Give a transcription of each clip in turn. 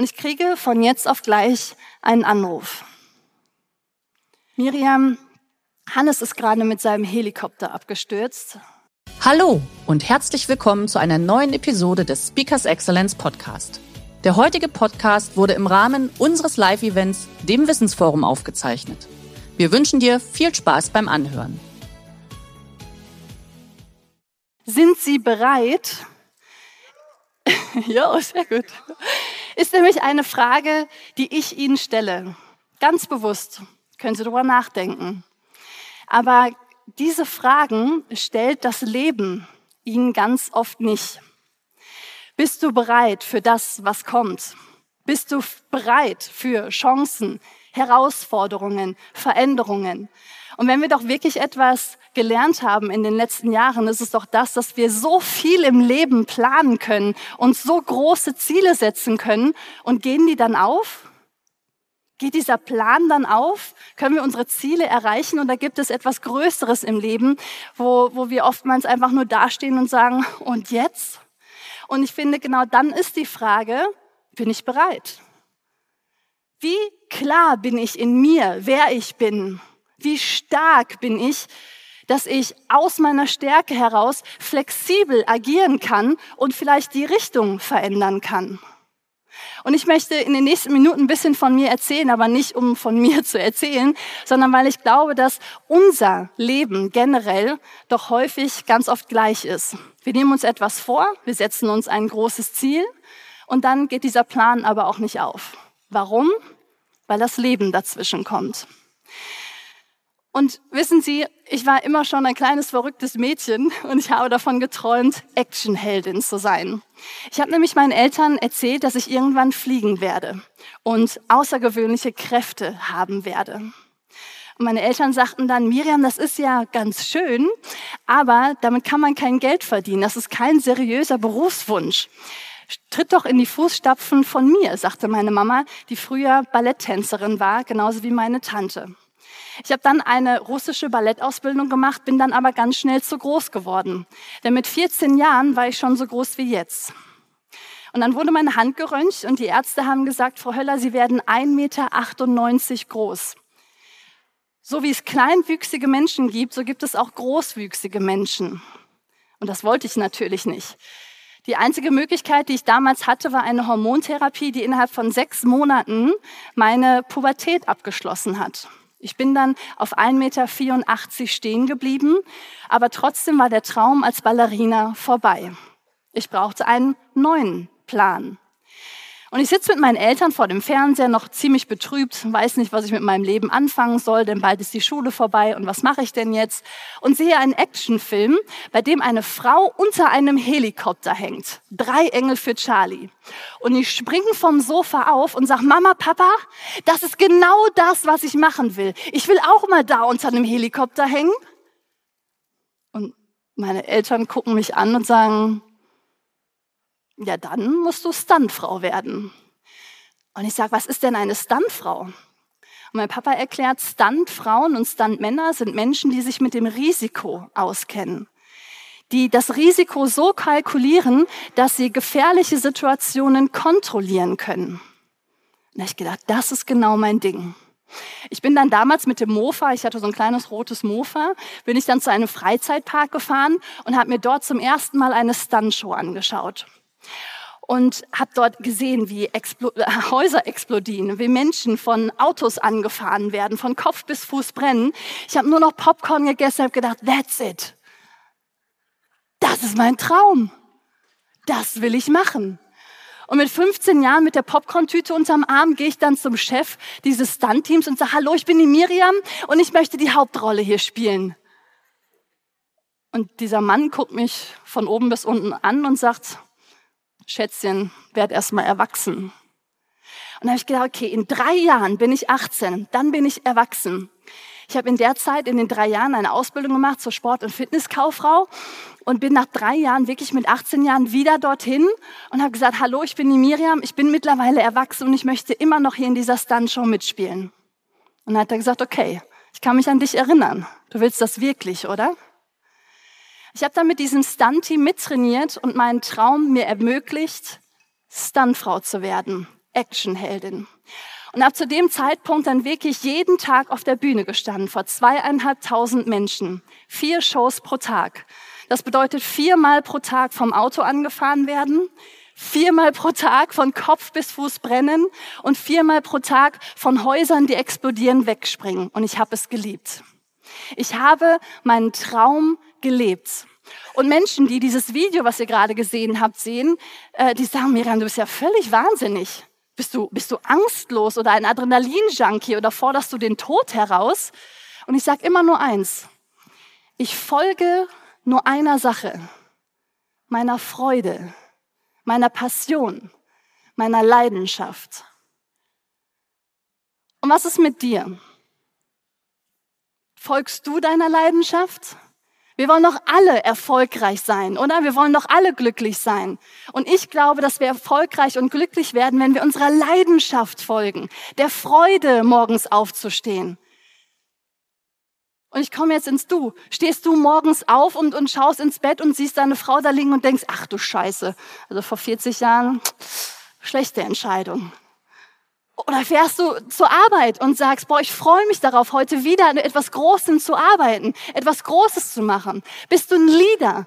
Und ich kriege von jetzt auf gleich einen Anruf. Miriam, Hannes ist gerade mit seinem Helikopter abgestürzt. Hallo und herzlich willkommen zu einer neuen Episode des Speakers Excellence Podcast. Der heutige Podcast wurde im Rahmen unseres Live-Events, dem Wissensforum, aufgezeichnet. Wir wünschen dir viel Spaß beim Anhören. Sind Sie bereit? ja, sehr gut. Ist nämlich eine Frage, die ich Ihnen stelle. Ganz bewusst. Können Sie darüber nachdenken. Aber diese Fragen stellt das Leben Ihnen ganz oft nicht. Bist du bereit für das, was kommt? Bist du bereit für Chancen, Herausforderungen, Veränderungen? Und wenn wir doch wirklich etwas gelernt haben in den letzten Jahren, ist es doch das, dass wir so viel im Leben planen können und so große Ziele setzen können. Und gehen die dann auf? Geht dieser Plan dann auf? Können wir unsere Ziele erreichen? Oder gibt es etwas Größeres im Leben, wo, wo wir oftmals einfach nur dastehen und sagen, und jetzt? Und ich finde, genau dann ist die Frage, bin ich bereit? Wie klar bin ich in mir, wer ich bin? Wie stark bin ich, dass ich aus meiner Stärke heraus flexibel agieren kann und vielleicht die Richtung verändern kann? Und ich möchte in den nächsten Minuten ein bisschen von mir erzählen, aber nicht um von mir zu erzählen, sondern weil ich glaube, dass unser Leben generell doch häufig ganz oft gleich ist. Wir nehmen uns etwas vor, wir setzen uns ein großes Ziel und dann geht dieser Plan aber auch nicht auf. Warum? Weil das Leben dazwischen kommt. Und wissen Sie, ich war immer schon ein kleines verrücktes Mädchen und ich habe davon geträumt, Actionheldin zu sein. Ich habe nämlich meinen Eltern erzählt, dass ich irgendwann fliegen werde und außergewöhnliche Kräfte haben werde. Und meine Eltern sagten dann, Miriam, das ist ja ganz schön, aber damit kann man kein Geld verdienen. Das ist kein seriöser Berufswunsch. Tritt doch in die Fußstapfen von mir, sagte meine Mama, die früher Balletttänzerin war, genauso wie meine Tante. Ich habe dann eine russische Ballettausbildung gemacht, bin dann aber ganz schnell zu groß geworden. Denn mit 14 Jahren war ich schon so groß wie jetzt. Und dann wurde meine Hand geröntgt und die Ärzte haben gesagt, Frau Höller, Sie werden 1,98 Meter groß. So wie es kleinwüchsige Menschen gibt, so gibt es auch großwüchsige Menschen. Und das wollte ich natürlich nicht. Die einzige Möglichkeit, die ich damals hatte, war eine Hormontherapie, die innerhalb von sechs Monaten meine Pubertät abgeschlossen hat. Ich bin dann auf 1,84 Meter stehen geblieben, aber trotzdem war der Traum als Ballerina vorbei. Ich brauchte einen neuen Plan. Und ich sitze mit meinen Eltern vor dem Fernseher noch ziemlich betrübt, weiß nicht, was ich mit meinem Leben anfangen soll, denn bald ist die Schule vorbei und was mache ich denn jetzt? Und sehe einen Actionfilm, bei dem eine Frau unter einem Helikopter hängt. Drei Engel für Charlie. Und ich springe vom Sofa auf und sage, Mama, Papa, das ist genau das, was ich machen will. Ich will auch mal da unter einem Helikopter hängen. Und meine Eltern gucken mich an und sagen, ja, dann musst du Stuntfrau werden. Und ich sage, was ist denn eine Stuntfrau? Und mein Papa erklärt, Stuntfrauen und Stuntmänner sind Menschen, die sich mit dem Risiko auskennen. Die das Risiko so kalkulieren, dass sie gefährliche Situationen kontrollieren können. Und ich gedacht, das ist genau mein Ding. Ich bin dann damals mit dem Mofa, ich hatte so ein kleines rotes Mofa, bin ich dann zu einem Freizeitpark gefahren und habe mir dort zum ersten Mal eine Stuntshow angeschaut und habe dort gesehen, wie Explo Häuser explodieren, wie Menschen von Autos angefahren werden, von Kopf bis Fuß brennen. Ich habe nur noch Popcorn gegessen und habe gedacht, that's it. Das ist mein Traum. Das will ich machen. Und mit 15 Jahren mit der Popcorn-Tüte unterm Arm gehe ich dann zum Chef dieses Stunt-Teams und sage, hallo, ich bin die Miriam und ich möchte die Hauptrolle hier spielen. Und dieser Mann guckt mich von oben bis unten an und sagt, Schätzchen, werd erst mal erwachsen. Und da habe ich gedacht, okay, in drei Jahren bin ich 18, dann bin ich erwachsen. Ich habe in der Zeit, in den drei Jahren, eine Ausbildung gemacht zur Sport- und Fitnesskauffrau und bin nach drei Jahren, wirklich mit 18 Jahren, wieder dorthin und habe gesagt, hallo, ich bin die Miriam, ich bin mittlerweile erwachsen und ich möchte immer noch hier in dieser Stunt-Show mitspielen. Und dann hat er gesagt, okay, ich kann mich an dich erinnern. Du willst das wirklich, oder? Ich habe dann mit diesem Stunt-Team mittrainiert und meinen Traum mir ermöglicht, Stuntfrau zu werden. Actionheldin. Und ab zu dem Zeitpunkt dann wirklich jeden Tag auf der Bühne gestanden, vor zweieinhalbtausend Menschen. Vier Shows pro Tag. Das bedeutet viermal pro Tag vom Auto angefahren werden, viermal pro Tag von Kopf bis Fuß brennen und viermal pro Tag von Häusern, die explodieren, wegspringen. Und ich habe es geliebt. Ich habe meinen Traum gelebt. Und Menschen, die dieses Video, was ihr gerade gesehen habt, sehen, äh, die sagen, Miriam, du bist ja völlig wahnsinnig. Bist du, bist du angstlos oder ein Adrenalin-Junkie oder forderst du den Tod heraus? Und ich sage immer nur eins. Ich folge nur einer Sache. Meiner Freude, meiner Passion, meiner Leidenschaft. Und was ist mit dir? Folgst du deiner Leidenschaft? Wir wollen doch alle erfolgreich sein, oder? Wir wollen doch alle glücklich sein. Und ich glaube, dass wir erfolgreich und glücklich werden, wenn wir unserer Leidenschaft folgen, der Freude, morgens aufzustehen. Und ich komme jetzt ins Du. Stehst du morgens auf und, und schaust ins Bett und siehst deine Frau da liegen und denkst, ach du Scheiße. Also vor 40 Jahren, schlechte Entscheidung. Oder fährst du zur Arbeit und sagst, boah, ich freue mich darauf, heute wieder an etwas Großem zu arbeiten, etwas Großes zu machen. Bist du ein Leader?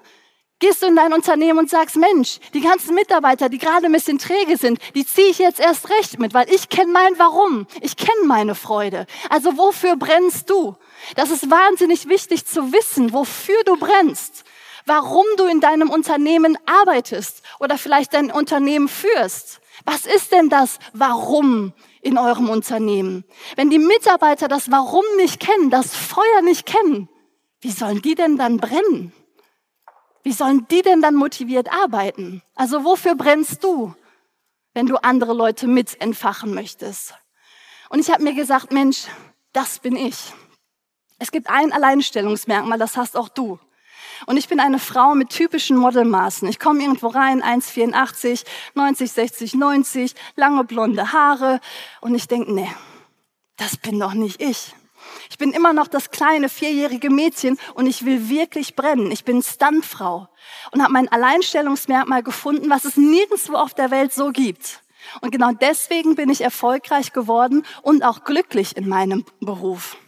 Gehst du in dein Unternehmen und sagst, Mensch, die ganzen Mitarbeiter, die gerade ein bisschen träge sind, die ziehe ich jetzt erst recht mit, weil ich kenne mein Warum, ich kenne meine Freude. Also wofür brennst du? Das ist wahnsinnig wichtig zu wissen, wofür du brennst, warum du in deinem Unternehmen arbeitest oder vielleicht dein Unternehmen führst. Was ist denn das Warum in eurem Unternehmen? Wenn die Mitarbeiter das Warum nicht kennen, das Feuer nicht kennen, wie sollen die denn dann brennen? Wie sollen die denn dann motiviert arbeiten? Also wofür brennst du, wenn du andere Leute mit entfachen möchtest? Und ich habe mir gesagt, Mensch, das bin ich. Es gibt ein Alleinstellungsmerkmal, das hast auch du. Und ich bin eine Frau mit typischen Modelmaßen. Ich komme irgendwo rein, 1,84, 90, 60, 90, lange blonde Haare. Und ich denke, nee, das bin doch nicht ich. Ich bin immer noch das kleine vierjährige Mädchen und ich will wirklich brennen. Ich bin Stuntfrau und habe mein Alleinstellungsmerkmal gefunden, was es nirgendwo auf der Welt so gibt. Und genau deswegen bin ich erfolgreich geworden und auch glücklich in meinem Beruf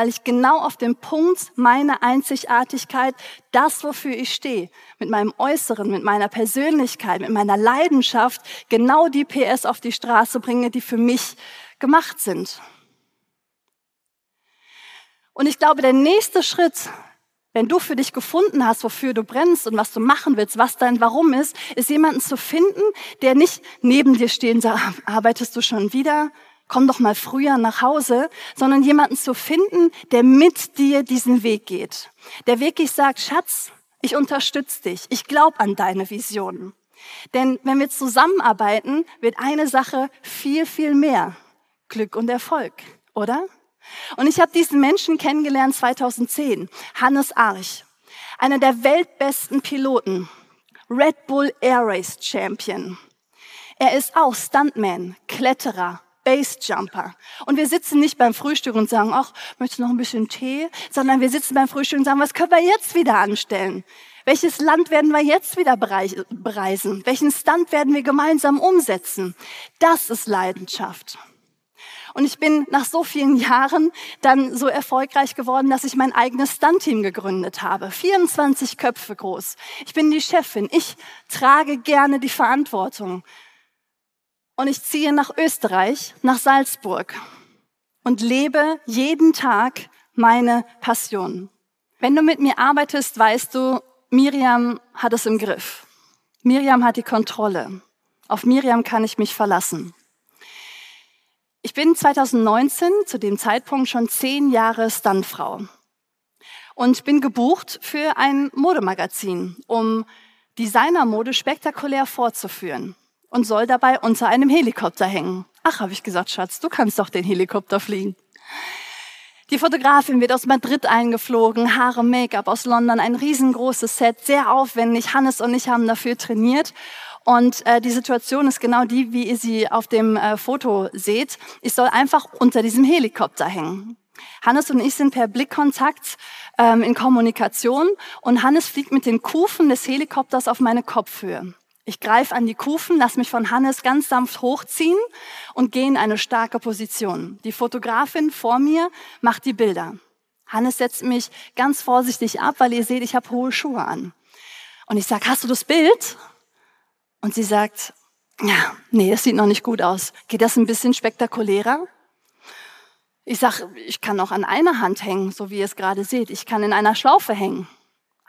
weil ich genau auf dem Punkt meiner Einzigartigkeit, das, wofür ich stehe, mit meinem Äußeren, mit meiner Persönlichkeit, mit meiner Leidenschaft, genau die PS auf die Straße bringe, die für mich gemacht sind. Und ich glaube, der nächste Schritt, wenn du für dich gefunden hast, wofür du brennst und was du machen willst, was dein Warum ist, ist jemanden zu finden, der nicht neben dir steht und sagt, arbeitest du schon wieder? Komm doch mal früher nach Hause, sondern jemanden zu finden, der mit dir diesen Weg geht. Der wirklich sagt, Schatz, ich unterstütze dich, ich glaube an deine Visionen. Denn wenn wir zusammenarbeiten, wird eine Sache viel, viel mehr. Glück und Erfolg, oder? Und ich habe diesen Menschen kennengelernt 2010, Hannes Arch, einer der weltbesten Piloten, Red Bull Air Race Champion. Er ist auch Stuntman, Kletterer, Basejumper. Und wir sitzen nicht beim Frühstück und sagen, ach, möchtest du noch ein bisschen Tee? Sondern wir sitzen beim Frühstück und sagen, was können wir jetzt wieder anstellen? Welches Land werden wir jetzt wieder bereisen? Welchen Stand werden wir gemeinsam umsetzen? Das ist Leidenschaft. Und ich bin nach so vielen Jahren dann so erfolgreich geworden, dass ich mein eigenes Stunt-Team gegründet habe. 24 Köpfe groß. Ich bin die Chefin. Ich trage gerne die Verantwortung und ich ziehe nach Österreich, nach Salzburg und lebe jeden Tag meine Passion. Wenn du mit mir arbeitest, weißt du, Miriam hat es im Griff. Miriam hat die Kontrolle. Auf Miriam kann ich mich verlassen. Ich bin 2019 zu dem Zeitpunkt schon zehn Jahre Stuntfrau und bin gebucht für ein Modemagazin, um Designermode spektakulär vorzuführen und soll dabei unter einem Helikopter hängen. Ach, habe ich gesagt, Schatz, du kannst doch den Helikopter fliegen. Die Fotografin wird aus Madrid eingeflogen, Haare, Make-up aus London, ein riesengroßes Set, sehr aufwendig. Hannes und ich haben dafür trainiert. Und äh, die Situation ist genau die, wie ihr sie auf dem äh, Foto seht. Ich soll einfach unter diesem Helikopter hängen. Hannes und ich sind per Blickkontakt ähm, in Kommunikation und Hannes fliegt mit den Kufen des Helikopters auf meine Kopfhöhe. Ich greife an die Kufen, lass mich von Hannes ganz sanft hochziehen und gehe in eine starke Position. Die Fotografin vor mir macht die Bilder. Hannes setzt mich ganz vorsichtig ab, weil ihr seht, ich habe hohe Schuhe an. Und ich sage, hast du das Bild? Und sie sagt, ja, nee, es sieht noch nicht gut aus. Geht das ein bisschen spektakulärer? Ich sag, ich kann auch an einer Hand hängen, so wie ihr es gerade seht. Ich kann in einer Schlaufe hängen.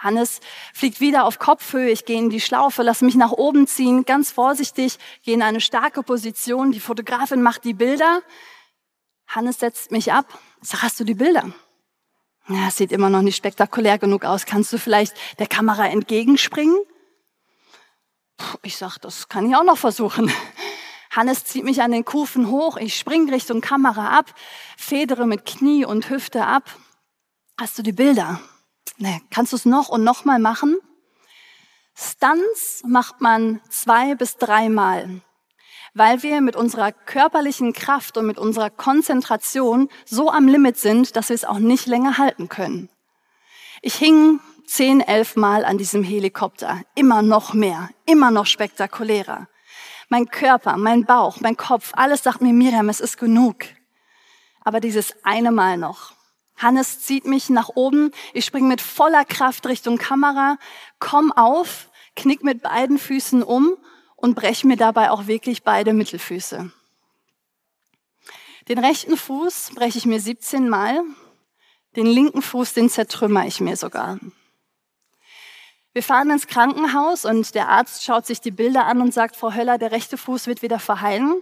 Hannes fliegt wieder auf Kopfhöhe, ich gehe in die Schlaufe, lass mich nach oben ziehen, ganz vorsichtig, gehe in eine starke Position, die Fotografin macht die Bilder. Hannes setzt mich ab. Sag, hast du die Bilder? Ja, es sieht immer noch nicht spektakulär genug aus. Kannst du vielleicht der Kamera entgegenspringen? Ich sag, das kann ich auch noch versuchen. Hannes zieht mich an den Kufen hoch, ich spring Richtung Kamera ab, federe mit Knie und Hüfte ab. Hast du die Bilder? Nee, kannst du es noch und noch mal machen? Stunts macht man zwei bis dreimal, weil wir mit unserer körperlichen Kraft und mit unserer Konzentration so am Limit sind, dass wir es auch nicht länger halten können. Ich hing zehn, elf Mal an diesem Helikopter. Immer noch mehr, immer noch spektakulärer. Mein Körper, mein Bauch, mein Kopf, alles sagt mir, Miriam, es ist genug. Aber dieses eine Mal noch. Hannes zieht mich nach oben, ich springe mit voller Kraft Richtung Kamera, komm auf, knick mit beiden Füßen um und brech mir dabei auch wirklich beide Mittelfüße. Den rechten Fuß breche ich mir 17 Mal, den linken Fuß, den zertrümmer ich mir sogar. Wir fahren ins Krankenhaus und der Arzt schaut sich die Bilder an und sagt, Frau Höller, der rechte Fuß wird wieder verheilen.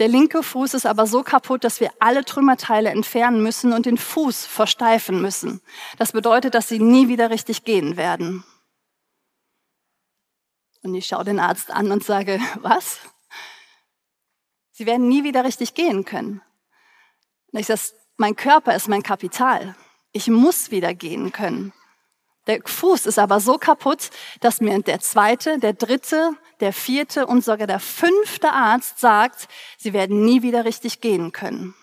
Der linke Fuß ist aber so kaputt, dass wir alle Trümmerteile entfernen müssen und den Fuß versteifen müssen. Das bedeutet, dass Sie nie wieder richtig gehen werden. Und ich schaue den Arzt an und sage, was? Sie werden nie wieder richtig gehen können. Und ich sage, mein Körper ist mein Kapital. Ich muss wieder gehen können. Der Fuß ist aber so kaputt, dass mir der zweite, der dritte, der vierte und sogar der fünfte Arzt sagt, sie werden nie wieder richtig gehen können.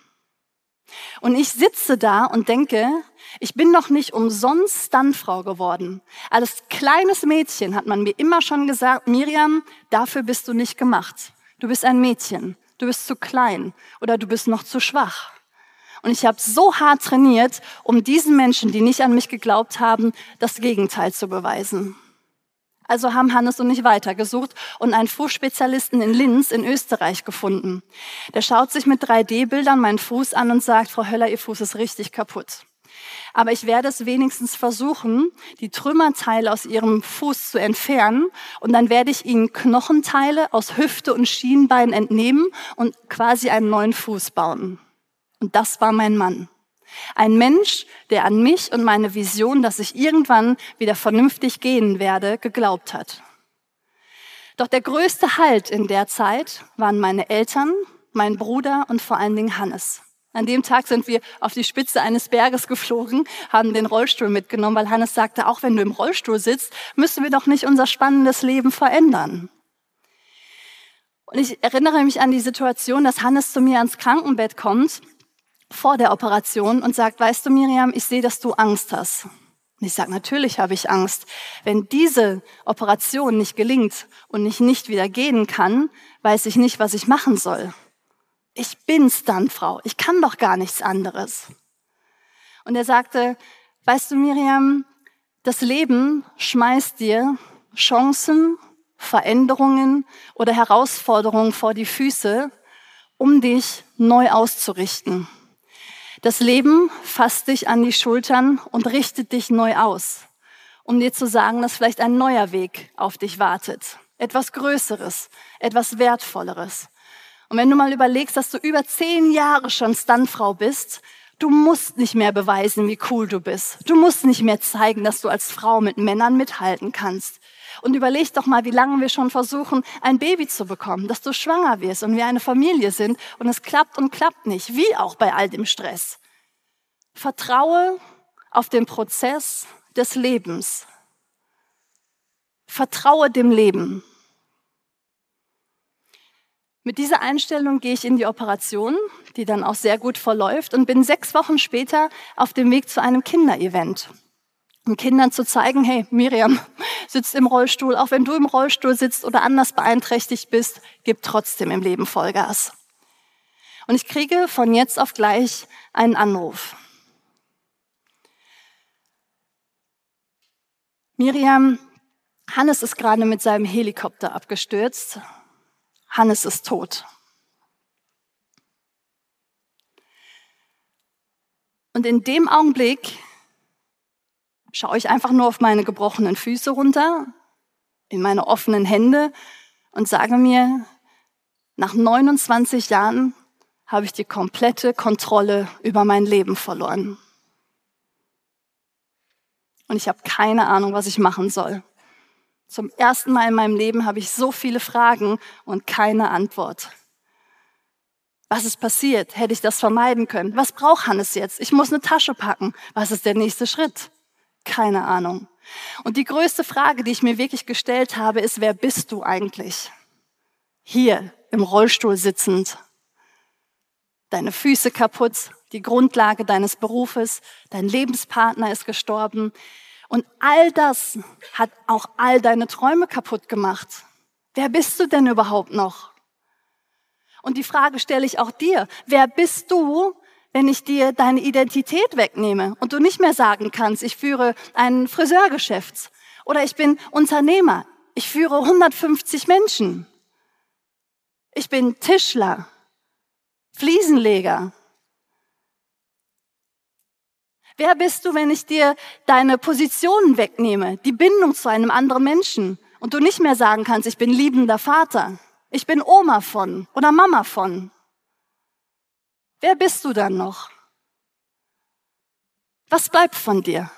Und ich sitze da und denke, ich bin noch nicht umsonst Stuntfrau geworden. Als kleines Mädchen hat man mir immer schon gesagt, Miriam, dafür bist du nicht gemacht. Du bist ein Mädchen, du bist zu klein oder du bist noch zu schwach. Und ich habe so hart trainiert, um diesen Menschen, die nicht an mich geglaubt haben, das Gegenteil zu beweisen. Also haben Hannes und ich weitergesucht und einen Fußspezialisten in Linz in Österreich gefunden. Der schaut sich mit 3D-Bildern meinen Fuß an und sagt, Frau Höller, Ihr Fuß ist richtig kaputt. Aber ich werde es wenigstens versuchen, die Trümmerteile aus Ihrem Fuß zu entfernen und dann werde ich Ihnen Knochenteile aus Hüfte und Schienbein entnehmen und quasi einen neuen Fuß bauen. Und das war mein Mann. Ein Mensch, der an mich und meine Vision, dass ich irgendwann wieder vernünftig gehen werde, geglaubt hat. Doch der größte Halt in der Zeit waren meine Eltern, mein Bruder und vor allen Dingen Hannes. An dem Tag sind wir auf die Spitze eines Berges geflogen, haben den Rollstuhl mitgenommen, weil Hannes sagte, auch wenn du im Rollstuhl sitzt, müssen wir doch nicht unser spannendes Leben verändern. Und ich erinnere mich an die Situation, dass Hannes zu mir ans Krankenbett kommt vor der Operation und sagt, weißt du Miriam, ich sehe, dass du Angst hast. Und ich sage, natürlich habe ich Angst. Wenn diese Operation nicht gelingt und ich nicht wieder gehen kann, weiß ich nicht, was ich machen soll. Ich bin Stuntfrau. Ich kann doch gar nichts anderes. Und er sagte, weißt du Miriam, das Leben schmeißt dir Chancen, Veränderungen oder Herausforderungen vor die Füße, um dich neu auszurichten. Das Leben fasst dich an die Schultern und richtet dich neu aus, um dir zu sagen, dass vielleicht ein neuer Weg auf dich wartet. Etwas Größeres, etwas Wertvolleres. Und wenn du mal überlegst, dass du über zehn Jahre schon Stuntfrau bist, du musst nicht mehr beweisen, wie cool du bist. Du musst nicht mehr zeigen, dass du als Frau mit Männern mithalten kannst. Und überleg doch mal, wie lange wir schon versuchen, ein Baby zu bekommen, dass du schwanger wirst und wir eine Familie sind und es klappt und klappt nicht, wie auch bei all dem Stress. Vertraue auf den Prozess des Lebens. Vertraue dem Leben. Mit dieser Einstellung gehe ich in die Operation, die dann auch sehr gut verläuft und bin sechs Wochen später auf dem Weg zu einem Kinderevent. Um Kindern zu zeigen, hey, Miriam sitzt im Rollstuhl, auch wenn du im Rollstuhl sitzt oder anders beeinträchtigt bist, gib trotzdem im Leben Vollgas. Und ich kriege von jetzt auf gleich einen Anruf. Miriam, Hannes ist gerade mit seinem Helikopter abgestürzt Hannes ist tot. Und in dem Augenblick schaue ich einfach nur auf meine gebrochenen Füße runter, in meine offenen Hände und sage mir, nach 29 Jahren habe ich die komplette Kontrolle über mein Leben verloren. Und ich habe keine Ahnung, was ich machen soll. Zum ersten Mal in meinem Leben habe ich so viele Fragen und keine Antwort. Was ist passiert? Hätte ich das vermeiden können? Was braucht Hannes jetzt? Ich muss eine Tasche packen. Was ist der nächste Schritt? Keine Ahnung. Und die größte Frage, die ich mir wirklich gestellt habe, ist, wer bist du eigentlich? Hier im Rollstuhl sitzend. Deine Füße kaputt, die Grundlage deines Berufes, dein Lebenspartner ist gestorben. Und all das hat auch all deine Träume kaputt gemacht. Wer bist du denn überhaupt noch? Und die Frage stelle ich auch dir. Wer bist du, wenn ich dir deine Identität wegnehme und du nicht mehr sagen kannst, ich führe ein Friseurgeschäft oder ich bin Unternehmer, ich führe 150 Menschen, ich bin Tischler, Fliesenleger, Wer bist du, wenn ich dir deine Positionen wegnehme, die Bindung zu einem anderen Menschen und du nicht mehr sagen kannst, ich bin liebender Vater, ich bin Oma von oder Mama von? Wer bist du dann noch? Was bleibt von dir?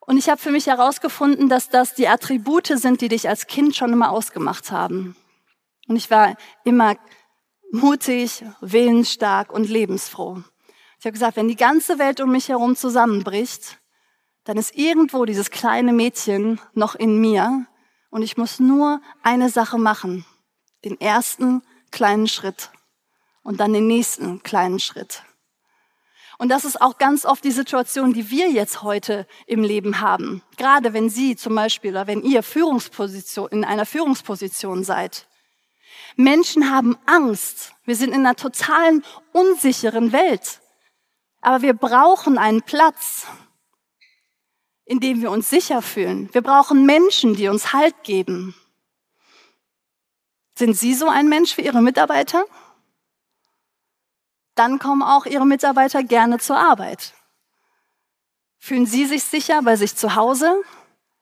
Und ich habe für mich herausgefunden, dass das die Attribute sind, die dich als Kind schon immer ausgemacht haben. Und ich war immer mutig, willensstark und lebensfroh. Ich habe gesagt, wenn die ganze Welt um mich herum zusammenbricht, dann ist irgendwo dieses kleine Mädchen noch in mir und ich muss nur eine Sache machen. Den ersten kleinen Schritt und dann den nächsten kleinen Schritt. Und das ist auch ganz oft die Situation, die wir jetzt heute im Leben haben. Gerade wenn Sie zum Beispiel oder wenn ihr Führungsposition, in einer Führungsposition seid. Menschen haben Angst. Wir sind in einer totalen unsicheren Welt. Aber wir brauchen einen Platz, in dem wir uns sicher fühlen. Wir brauchen Menschen, die uns Halt geben. Sind Sie so ein Mensch für Ihre Mitarbeiter? Dann kommen auch Ihre Mitarbeiter gerne zur Arbeit. Fühlen Sie sich sicher bei sich zu Hause?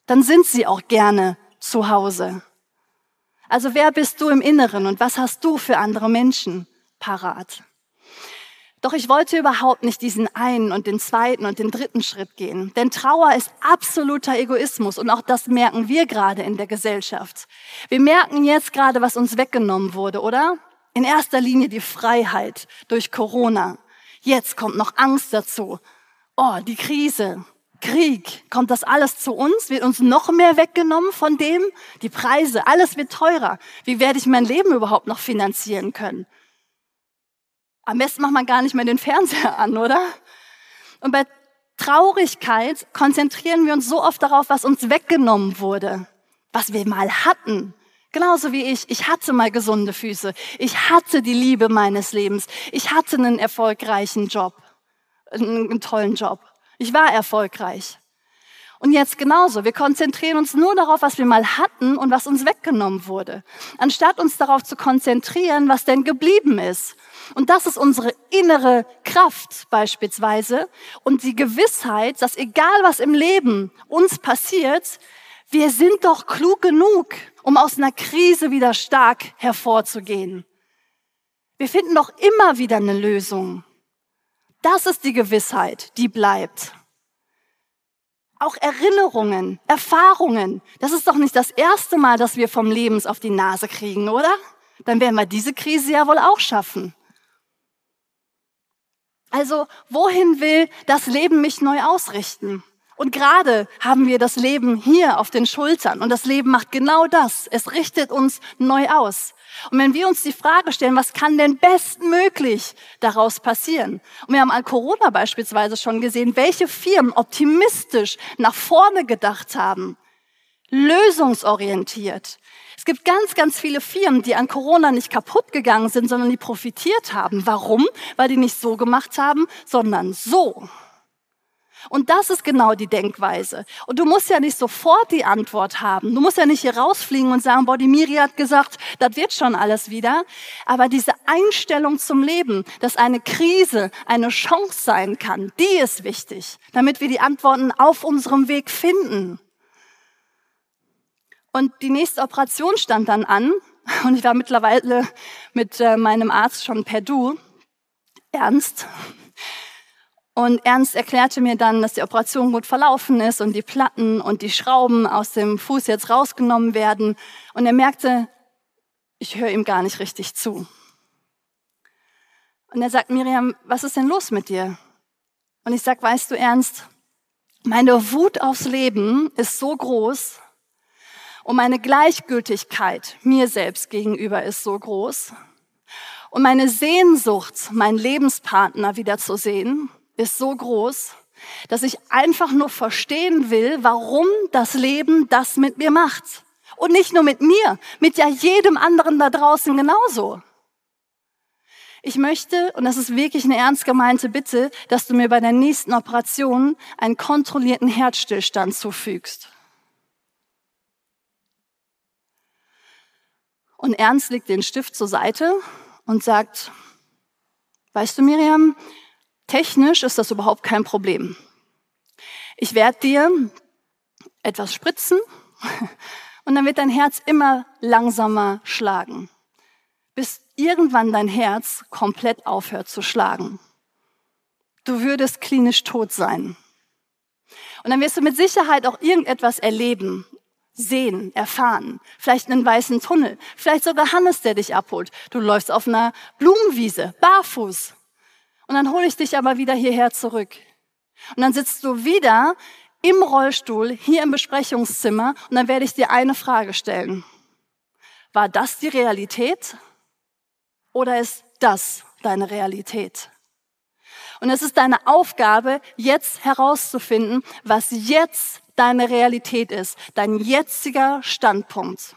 Dann sind Sie auch gerne zu Hause. Also wer bist du im Inneren und was hast du für andere Menschen parat? Doch ich wollte überhaupt nicht diesen einen und den zweiten und den dritten Schritt gehen. Denn Trauer ist absoluter Egoismus und auch das merken wir gerade in der Gesellschaft. Wir merken jetzt gerade, was uns weggenommen wurde, oder? In erster Linie die Freiheit durch Corona. Jetzt kommt noch Angst dazu. Oh, die Krise. Krieg, kommt das alles zu uns? Wird uns noch mehr weggenommen von dem? Die Preise, alles wird teurer. Wie werde ich mein Leben überhaupt noch finanzieren können? Am besten macht man gar nicht mehr den Fernseher an, oder? Und bei Traurigkeit konzentrieren wir uns so oft darauf, was uns weggenommen wurde, was wir mal hatten. Genauso wie ich. Ich hatte mal gesunde Füße. Ich hatte die Liebe meines Lebens. Ich hatte einen erfolgreichen Job, einen tollen Job. Ich war erfolgreich. Und jetzt genauso. Wir konzentrieren uns nur darauf, was wir mal hatten und was uns weggenommen wurde, anstatt uns darauf zu konzentrieren, was denn geblieben ist. Und das ist unsere innere Kraft beispielsweise und die Gewissheit, dass egal was im Leben uns passiert, wir sind doch klug genug, um aus einer Krise wieder stark hervorzugehen. Wir finden doch immer wieder eine Lösung. Das ist die Gewissheit, die bleibt. Auch Erinnerungen, Erfahrungen. Das ist doch nicht das erste Mal, dass wir vom Lebens auf die Nase kriegen, oder? Dann werden wir diese Krise ja wohl auch schaffen. Also, wohin will das Leben mich neu ausrichten? Und gerade haben wir das Leben hier auf den Schultern. Und das Leben macht genau das. Es richtet uns neu aus. Und wenn wir uns die Frage stellen, was kann denn bestmöglich daraus passieren? Und wir haben an Corona beispielsweise schon gesehen, welche Firmen optimistisch nach vorne gedacht haben, lösungsorientiert. Es gibt ganz, ganz viele Firmen, die an Corona nicht kaputt gegangen sind, sondern die profitiert haben. Warum? Weil die nicht so gemacht haben, sondern so. Und das ist genau die Denkweise. Und du musst ja nicht sofort die Antwort haben. Du musst ja nicht hier rausfliegen und sagen, boah, die Miri hat gesagt, das wird schon alles wieder. Aber diese Einstellung zum Leben, dass eine Krise eine Chance sein kann, die ist wichtig, damit wir die Antworten auf unserem Weg finden. Und die nächste Operation stand dann an. Und ich war mittlerweile mit äh, meinem Arzt schon per Du. Ernst. Und Ernst erklärte mir dann, dass die Operation gut verlaufen ist und die Platten und die Schrauben aus dem Fuß jetzt rausgenommen werden. Und er merkte, ich höre ihm gar nicht richtig zu. Und er sagt, Miriam, was ist denn los mit dir? Und ich sag, weißt du, Ernst, meine Wut aufs Leben ist so groß und meine Gleichgültigkeit mir selbst gegenüber ist so groß und meine Sehnsucht, meinen Lebenspartner wiederzusehen, ist so groß, dass ich einfach nur verstehen will, warum das Leben das mit mir macht. Und nicht nur mit mir, mit ja jedem anderen da draußen genauso. Ich möchte, und das ist wirklich eine ernst gemeinte Bitte, dass du mir bei der nächsten Operation einen kontrollierten Herzstillstand zufügst. Und Ernst legt den Stift zur Seite und sagt, weißt du, Miriam, Technisch ist das überhaupt kein Problem. Ich werde dir etwas spritzen und dann wird dein Herz immer langsamer schlagen, bis irgendwann dein Herz komplett aufhört zu schlagen. Du würdest klinisch tot sein. Und dann wirst du mit Sicherheit auch irgendetwas erleben, sehen, erfahren. Vielleicht einen weißen Tunnel, vielleicht sogar Hannes, der dich abholt. Du läufst auf einer Blumenwiese, barfuß. Und dann hole ich dich aber wieder hierher zurück. Und dann sitzt du wieder im Rollstuhl hier im Besprechungszimmer und dann werde ich dir eine Frage stellen. War das die Realität oder ist das deine Realität? Und es ist deine Aufgabe, jetzt herauszufinden, was jetzt deine Realität ist, dein jetziger Standpunkt.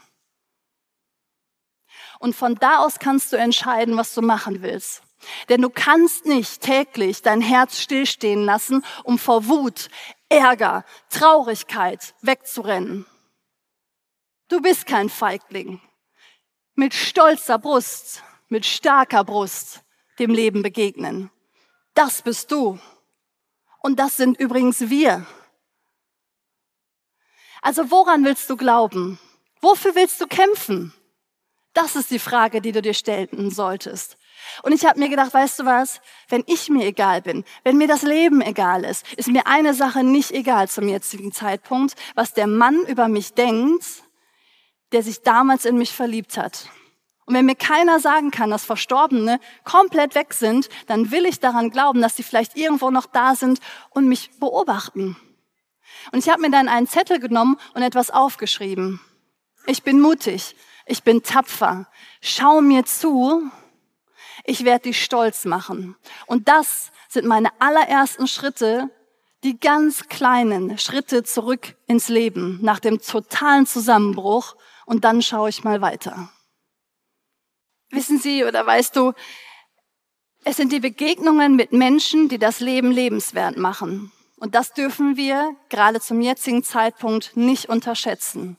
Und von da aus kannst du entscheiden, was du machen willst. Denn du kannst nicht täglich dein Herz stillstehen lassen, um vor Wut, Ärger, Traurigkeit wegzurennen. Du bist kein Feigling. Mit stolzer Brust, mit starker Brust dem Leben begegnen. Das bist du. Und das sind übrigens wir. Also woran willst du glauben? Wofür willst du kämpfen? Das ist die Frage, die du dir stellen solltest. Und ich habe mir gedacht, weißt du was, wenn ich mir egal bin, wenn mir das Leben egal ist, ist mir eine Sache nicht egal zum jetzigen Zeitpunkt, was der Mann über mich denkt, der sich damals in mich verliebt hat. Und wenn mir keiner sagen kann, dass Verstorbene komplett weg sind, dann will ich daran glauben, dass sie vielleicht irgendwo noch da sind und mich beobachten. Und ich habe mir dann einen Zettel genommen und etwas aufgeschrieben. Ich bin mutig, ich bin tapfer. Schau mir zu ich werde dich stolz machen. Und das sind meine allerersten Schritte, die ganz kleinen Schritte zurück ins Leben nach dem totalen Zusammenbruch. Und dann schaue ich mal weiter. Wissen Sie oder weißt du, es sind die Begegnungen mit Menschen, die das Leben lebenswert machen. Und das dürfen wir gerade zum jetzigen Zeitpunkt nicht unterschätzen.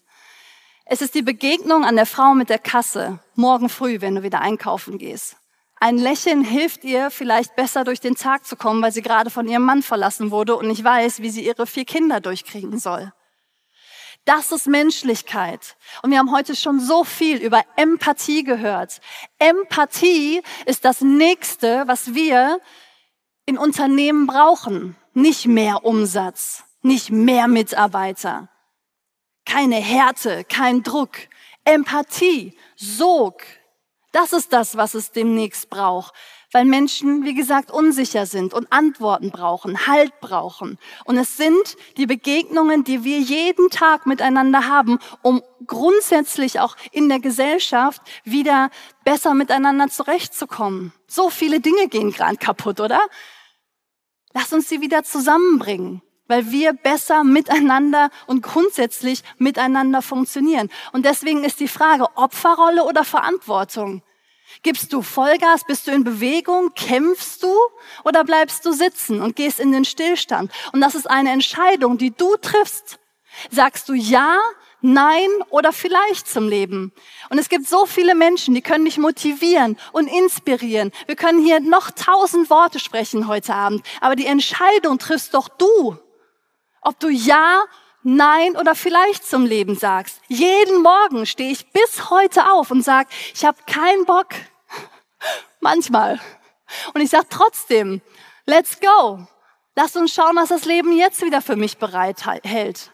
Es ist die Begegnung an der Frau mit der Kasse morgen früh, wenn du wieder einkaufen gehst. Ein Lächeln hilft ihr vielleicht besser durch den Tag zu kommen, weil sie gerade von ihrem Mann verlassen wurde und nicht weiß, wie sie ihre vier Kinder durchkriegen soll. Das ist Menschlichkeit. Und wir haben heute schon so viel über Empathie gehört. Empathie ist das nächste, was wir in Unternehmen brauchen. Nicht mehr Umsatz, nicht mehr Mitarbeiter. Keine Härte, kein Druck, Empathie, Sog. Das ist das, was es demnächst braucht weil Menschen, wie gesagt, unsicher sind und Antworten brauchen, Halt brauchen. Und es sind die Begegnungen, die wir jeden Tag miteinander haben, um grundsätzlich auch in der Gesellschaft wieder besser miteinander zurechtzukommen. So viele Dinge gehen gerade kaputt, oder? Lass uns sie wieder zusammenbringen weil wir besser miteinander und grundsätzlich miteinander funktionieren. Und deswegen ist die Frage Opferrolle oder Verantwortung. Gibst du Vollgas? Bist du in Bewegung? Kämpfst du? Oder bleibst du sitzen und gehst in den Stillstand? Und das ist eine Entscheidung, die du triffst. Sagst du ja, nein oder vielleicht zum Leben? Und es gibt so viele Menschen, die können dich motivieren und inspirieren. Wir können hier noch tausend Worte sprechen heute Abend. Aber die Entscheidung triffst doch du. Ob du ja Nein oder vielleicht zum Leben sagst. Jeden Morgen stehe ich bis heute auf und sage, ich habe keinen Bock. Manchmal. Und ich sage trotzdem, let's go. Lass uns schauen, was das Leben jetzt wieder für mich bereithält.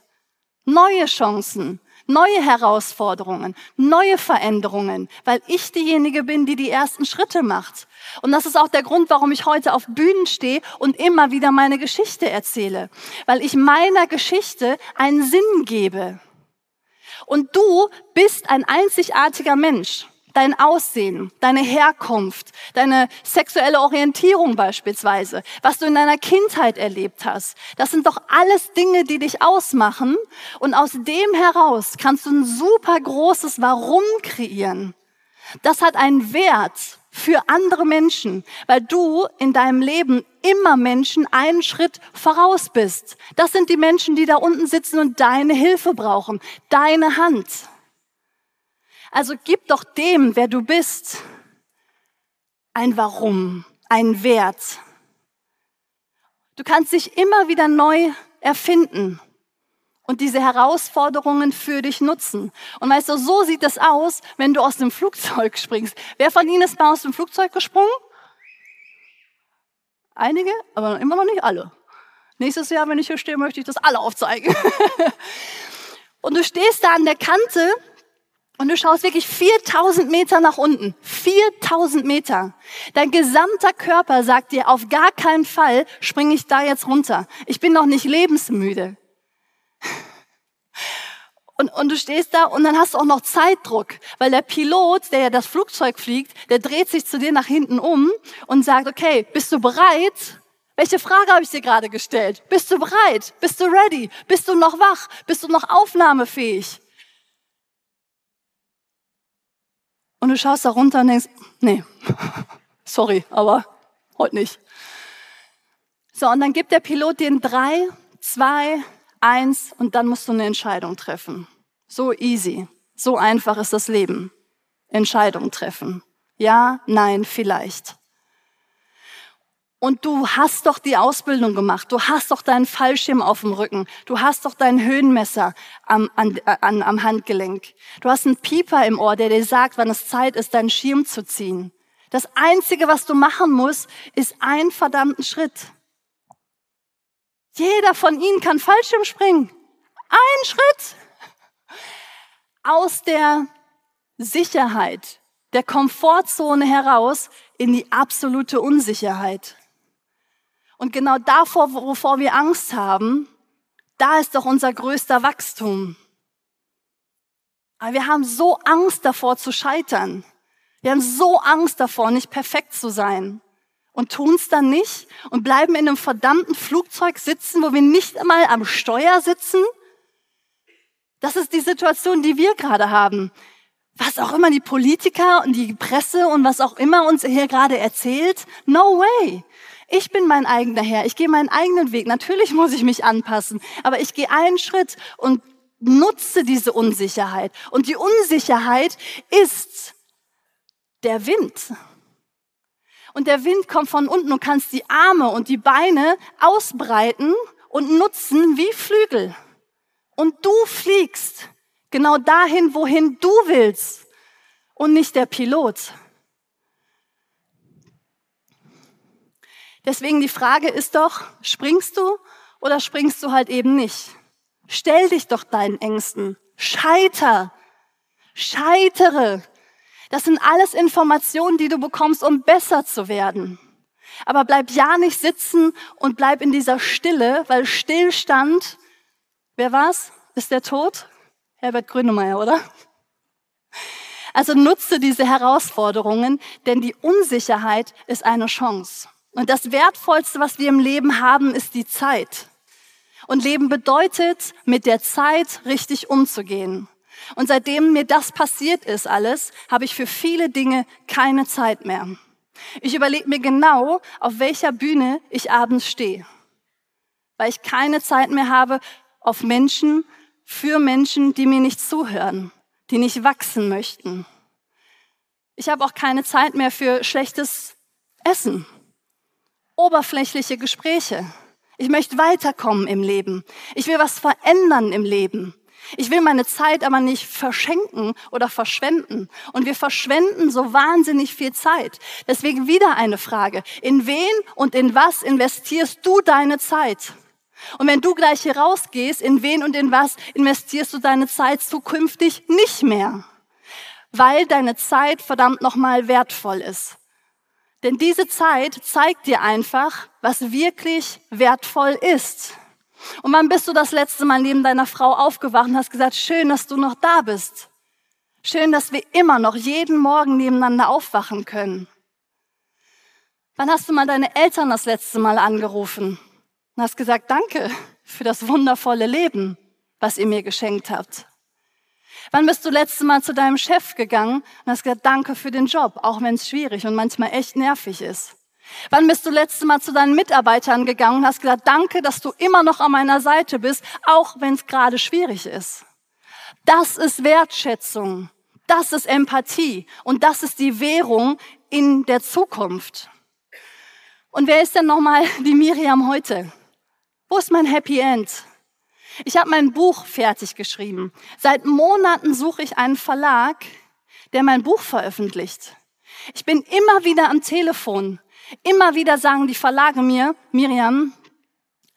Neue Chancen, neue Herausforderungen, neue Veränderungen, weil ich diejenige bin, die die ersten Schritte macht. Und das ist auch der Grund, warum ich heute auf Bühnen stehe und immer wieder meine Geschichte erzähle, weil ich meiner Geschichte einen Sinn gebe. Und du bist ein einzigartiger Mensch dein Aussehen, deine Herkunft, deine sexuelle Orientierung beispielsweise, was du in deiner Kindheit erlebt hast. Das sind doch alles Dinge, die dich ausmachen. Und aus dem heraus kannst du ein super großes Warum kreieren. Das hat einen Wert für andere Menschen, weil du in deinem Leben immer Menschen einen Schritt voraus bist. Das sind die Menschen, die da unten sitzen und deine Hilfe brauchen, deine Hand. Also gib doch dem, wer du bist, ein Warum, ein Wert. Du kannst dich immer wieder neu erfinden und diese Herausforderungen für dich nutzen. Und weißt du, so sieht es aus, wenn du aus dem Flugzeug springst. Wer von Ihnen ist mal aus dem Flugzeug gesprungen? Einige, aber immer noch nicht alle. Nächstes Jahr, wenn ich hier stehe, möchte ich das alle aufzeigen. und du stehst da an der Kante und du schaust wirklich 4000 Meter nach unten. 4000 Meter. Dein gesamter Körper sagt dir, auf gar keinen Fall springe ich da jetzt runter. Ich bin noch nicht lebensmüde. Und, und du stehst da und dann hast du auch noch Zeitdruck, weil der Pilot, der ja das Flugzeug fliegt, der dreht sich zu dir nach hinten um und sagt, okay, bist du bereit? Welche Frage habe ich dir gerade gestellt? Bist du bereit? Bist du ready? Bist du noch wach? Bist du noch aufnahmefähig? Und du schaust da runter und denkst, nee, sorry, aber heute nicht. So, und dann gibt der Pilot dir drei, zwei, eins und dann musst du eine Entscheidung treffen. So easy, so einfach ist das Leben. Entscheidung treffen. Ja, nein, vielleicht. Und du hast doch die Ausbildung gemacht. Du hast doch deinen Fallschirm auf dem Rücken. Du hast doch dein Höhenmesser am, an, an, am Handgelenk. Du hast einen Pieper im Ohr, der dir sagt, wann es Zeit ist, deinen Schirm zu ziehen. Das Einzige, was du machen musst, ist einen verdammten Schritt. Jeder von ihnen kann Fallschirm springen. Ein Schritt. Aus der Sicherheit, der Komfortzone heraus in die absolute Unsicherheit. Und genau davor, wovor wir Angst haben, da ist doch unser größter Wachstum. Aber wir haben so Angst davor zu scheitern. Wir haben so Angst davor, nicht perfekt zu sein. Und tun es dann nicht und bleiben in einem verdammten Flugzeug sitzen, wo wir nicht einmal am Steuer sitzen. Das ist die Situation, die wir gerade haben. Was auch immer die Politiker und die Presse und was auch immer uns hier gerade erzählt, no way. Ich bin mein eigener Herr. Ich gehe meinen eigenen Weg. Natürlich muss ich mich anpassen, aber ich gehe einen Schritt und nutze diese Unsicherheit. Und die Unsicherheit ist der Wind. Und der Wind kommt von unten und kannst die Arme und die Beine ausbreiten und nutzen wie Flügel. Und du fliegst genau dahin, wohin du willst und nicht der Pilot. Deswegen die Frage ist doch, springst du oder springst du halt eben nicht? Stell dich doch deinen Ängsten. Scheiter. Scheitere. Das sind alles Informationen, die du bekommst, um besser zu werden. Aber bleib ja nicht sitzen und bleib in dieser Stille, weil Stillstand, wer war's? Ist der Tod? Herbert Grönemeyer, oder? Also nutze diese Herausforderungen, denn die Unsicherheit ist eine Chance. Und das Wertvollste, was wir im Leben haben, ist die Zeit. Und Leben bedeutet, mit der Zeit richtig umzugehen. Und seitdem mir das passiert ist alles, habe ich für viele Dinge keine Zeit mehr. Ich überlege mir genau, auf welcher Bühne ich abends stehe, weil ich keine Zeit mehr habe auf Menschen, für Menschen, die mir nicht zuhören, die nicht wachsen möchten. Ich habe auch keine Zeit mehr für schlechtes Essen, oberflächliche Gespräche. Ich möchte weiterkommen im Leben. Ich will was verändern im Leben. Ich will meine Zeit aber nicht verschenken oder verschwenden. Und wir verschwenden so wahnsinnig viel Zeit. Deswegen wieder eine Frage. In wen und in was investierst du deine Zeit? Und wenn du gleich hier rausgehst, in wen und in was investierst du deine Zeit zukünftig nicht mehr? Weil deine Zeit verdammt nochmal wertvoll ist. Denn diese Zeit zeigt dir einfach, was wirklich wertvoll ist. Und wann bist du das letzte Mal neben deiner Frau aufgewacht und hast gesagt, schön, dass du noch da bist. Schön, dass wir immer noch jeden Morgen nebeneinander aufwachen können. Wann hast du mal deine Eltern das letzte Mal angerufen und hast gesagt, danke für das wundervolle Leben, was ihr mir geschenkt habt? Wann bist du letzte Mal zu deinem Chef gegangen und hast gesagt, danke für den Job, auch wenn es schwierig und manchmal echt nervig ist? Wann bist du letzte Mal zu deinen Mitarbeitern gegangen und hast gesagt, danke, dass du immer noch an meiner Seite bist, auch wenn es gerade schwierig ist? Das ist Wertschätzung. Das ist Empathie. Und das ist die Währung in der Zukunft. Und wer ist denn nochmal die Miriam heute? Wo ist mein Happy End? Ich habe mein Buch fertig geschrieben. Seit Monaten suche ich einen Verlag, der mein Buch veröffentlicht. Ich bin immer wieder am Telefon. Immer wieder sagen die Verlage mir, Miriam,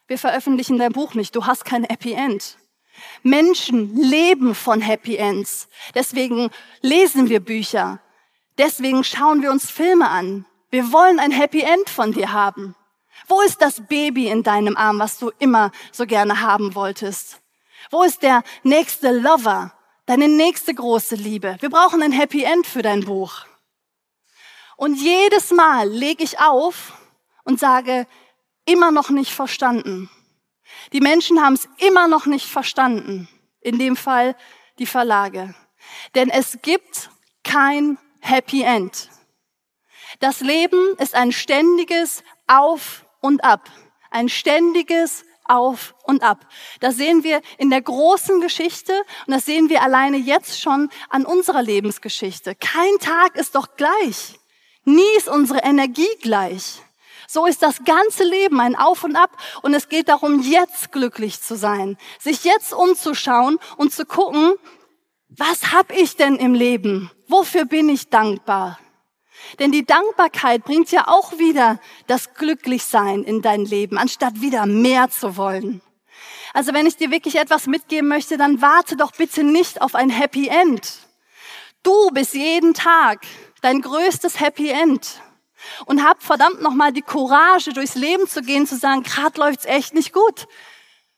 wir veröffentlichen dein Buch nicht. Du hast kein Happy End. Menschen leben von Happy Ends. Deswegen lesen wir Bücher. Deswegen schauen wir uns Filme an. Wir wollen ein Happy End von dir haben. Wo ist das Baby in deinem Arm, was du immer so gerne haben wolltest? Wo ist der nächste Lover, deine nächste große Liebe? Wir brauchen ein Happy End für dein Buch. Und jedes Mal lege ich auf und sage, immer noch nicht verstanden. Die Menschen haben es immer noch nicht verstanden. In dem Fall die Verlage. Denn es gibt kein Happy End. Das Leben ist ein ständiges Auf und ab. Ein ständiges Auf und ab. Das sehen wir in der großen Geschichte und das sehen wir alleine jetzt schon an unserer Lebensgeschichte. Kein Tag ist doch gleich. Nie ist unsere Energie gleich. So ist das ganze Leben ein Auf und Ab und es geht darum, jetzt glücklich zu sein, sich jetzt umzuschauen und zu gucken, was hab ich denn im Leben? Wofür bin ich dankbar? Denn die Dankbarkeit bringt ja auch wieder das Glücklichsein in dein Leben, anstatt wieder mehr zu wollen. Also wenn ich dir wirklich etwas mitgeben möchte, dann warte doch bitte nicht auf ein Happy End. Du bist jeden Tag dein größtes Happy End. Und hab verdammt nochmal die Courage, durchs Leben zu gehen, zu sagen, grad läuft's echt nicht gut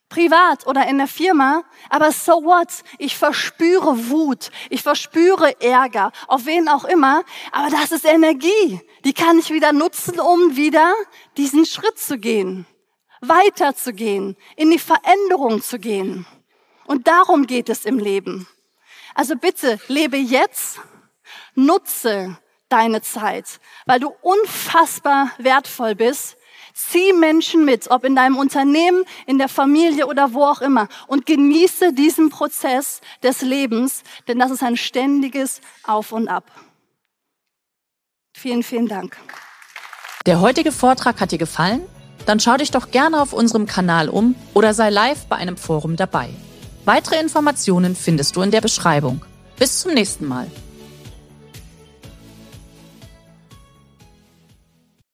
privat oder in der Firma, aber so what? Ich verspüre Wut, ich verspüre Ärger, auf wen auch immer, aber das ist Energie. Die kann ich wieder nutzen, um wieder diesen Schritt zu gehen, weiterzugehen, in die Veränderung zu gehen. Und darum geht es im Leben. Also bitte, lebe jetzt, nutze deine Zeit, weil du unfassbar wertvoll bist Zieh Menschen mit, ob in deinem Unternehmen, in der Familie oder wo auch immer und genieße diesen Prozess des Lebens, denn das ist ein ständiges Auf und Ab. Vielen, vielen Dank. Der heutige Vortrag hat dir gefallen? Dann schau dich doch gerne auf unserem Kanal um oder sei live bei einem Forum dabei. Weitere Informationen findest du in der Beschreibung. Bis zum nächsten Mal.